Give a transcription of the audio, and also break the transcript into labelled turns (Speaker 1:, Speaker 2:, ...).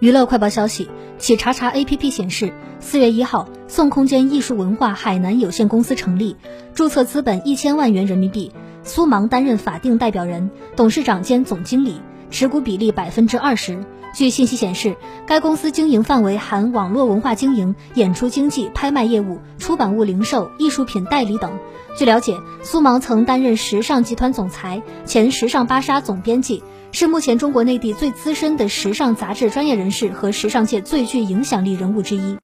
Speaker 1: 娱乐快报消息，企查查 APP 显示，四月一号，宋空间艺术文化海南有限公司成立，注册资本一千万元人民币，苏芒担任法定代表人、董事长兼总经理，持股比例百分之二十。据信息显示，该公司经营范围含网络文化经营、演出经纪、拍卖业务、出版物零售、艺术品代理等。据了解，苏芒曾担任时尚集团总裁、前时尚芭莎总编辑。是目前中国内地最资深的时尚杂志专业人士和时尚界最具影响力人物之一。